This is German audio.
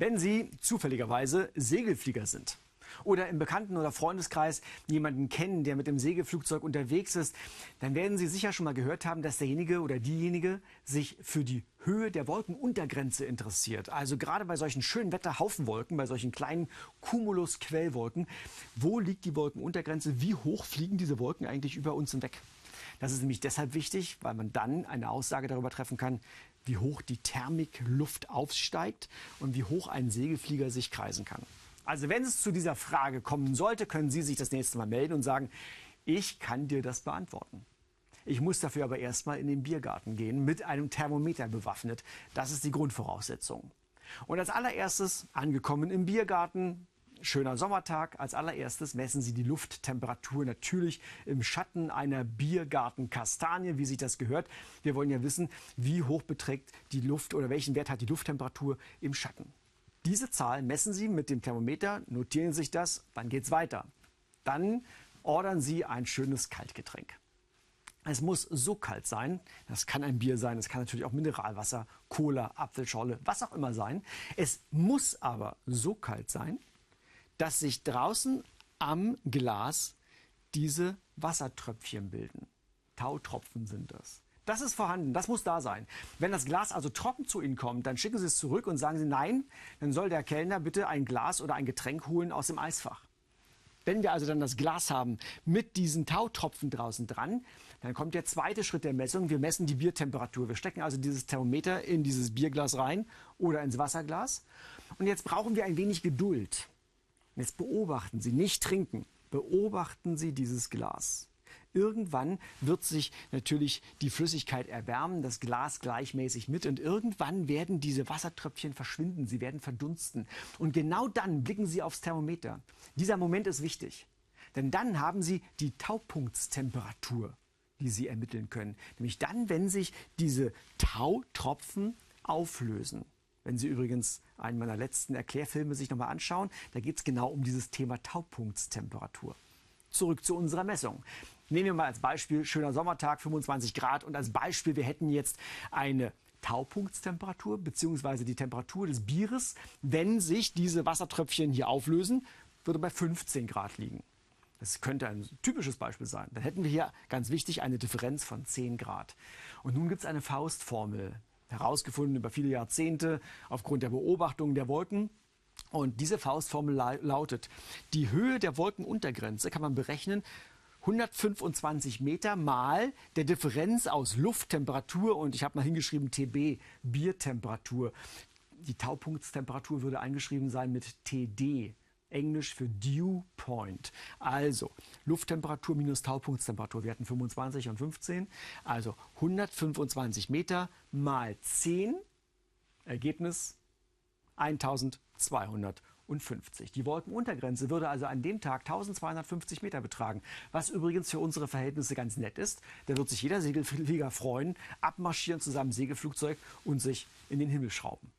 Wenn Sie zufälligerweise Segelflieger sind oder im Bekannten- oder Freundeskreis jemanden kennen, der mit dem Segelflugzeug unterwegs ist, dann werden Sie sicher schon mal gehört haben, dass derjenige oder diejenige sich für die Höhe der Wolkenuntergrenze interessiert. Also gerade bei solchen schönen Wetterhaufenwolken, bei solchen kleinen Cumulus-Quellwolken, wo liegt die Wolkenuntergrenze? Wie hoch fliegen diese Wolken eigentlich über uns hinweg? Das ist nämlich deshalb wichtig, weil man dann eine Aussage darüber treffen kann, wie hoch die Thermikluft aufsteigt und wie hoch ein Segelflieger sich kreisen kann. Also wenn es zu dieser Frage kommen sollte, können Sie sich das nächste Mal melden und sagen, ich kann dir das beantworten. Ich muss dafür aber erstmal in den Biergarten gehen, mit einem Thermometer bewaffnet. Das ist die Grundvoraussetzung. Und als allererstes, angekommen im Biergarten, schöner Sommertag. Als allererstes messen Sie die Lufttemperatur natürlich im Schatten einer Biergartenkastanie, wie sich das gehört. Wir wollen ja wissen, wie hoch beträgt die Luft oder welchen Wert hat die Lufttemperatur im Schatten. Diese Zahl messen Sie mit dem Thermometer, notieren sich das, dann geht es weiter. Dann ordern Sie ein schönes Kaltgetränk. Es muss so kalt sein, das kann ein Bier sein, es kann natürlich auch Mineralwasser, Cola, Apfelscholle, was auch immer sein. Es muss aber so kalt sein, dass sich draußen am Glas diese Wassertröpfchen bilden. Tautropfen sind das. Das ist vorhanden, das muss da sein. Wenn das Glas also trocken zu Ihnen kommt, dann schicken Sie es zurück und sagen Sie nein, dann soll der Kellner bitte ein Glas oder ein Getränk holen aus dem Eisfach. Wenn wir also dann das Glas haben mit diesen Tautropfen draußen dran, dann kommt der zweite Schritt der Messung. Wir messen die Biertemperatur. Wir stecken also dieses Thermometer in dieses Bierglas rein oder ins Wasserglas. Und jetzt brauchen wir ein wenig Geduld. Jetzt beobachten Sie, nicht trinken, beobachten Sie dieses Glas. Irgendwann wird sich natürlich die Flüssigkeit erwärmen, das Glas gleichmäßig mit und irgendwann werden diese Wassertröpfchen verschwinden, sie werden verdunsten. Und genau dann blicken Sie aufs Thermometer. Dieser Moment ist wichtig, denn dann haben Sie die Taupunktstemperatur, die Sie ermitteln können. Nämlich dann, wenn sich diese Tautropfen auflösen. Wenn Sie übrigens einen meiner letzten Erklärfilme sich nochmal anschauen, da geht es genau um dieses Thema Taupunktstemperatur. Zurück zu unserer Messung. Nehmen wir mal als Beispiel schöner Sommertag, 25 Grad und als Beispiel, wir hätten jetzt eine Taupunktstemperatur beziehungsweise die Temperatur des Bieres, wenn sich diese Wassertröpfchen hier auflösen, würde bei 15 Grad liegen. Das könnte ein typisches Beispiel sein. Dann hätten wir hier ganz wichtig eine Differenz von 10 Grad. Und nun gibt es eine Faustformel herausgefunden über viele Jahrzehnte aufgrund der Beobachtung der Wolken. Und diese Faustformel lautet, die Höhe der Wolkenuntergrenze kann man berechnen 125 Meter mal der Differenz aus Lufttemperatur und ich habe mal hingeschrieben TB, Biertemperatur. Die Taupunktstemperatur würde eingeschrieben sein mit TD, Englisch für Dew Point. Also Lufttemperatur minus Taupunktstemperatur. Wir hatten 25 und 15. Also 125 Meter mal 10. Ergebnis 1250. Die Wolkenuntergrenze würde also an dem Tag 1250 Meter betragen. Was übrigens für unsere Verhältnisse ganz nett ist. Da wird sich jeder Segelflieger freuen, abmarschieren zu seinem Segelflugzeug und sich in den Himmel schrauben.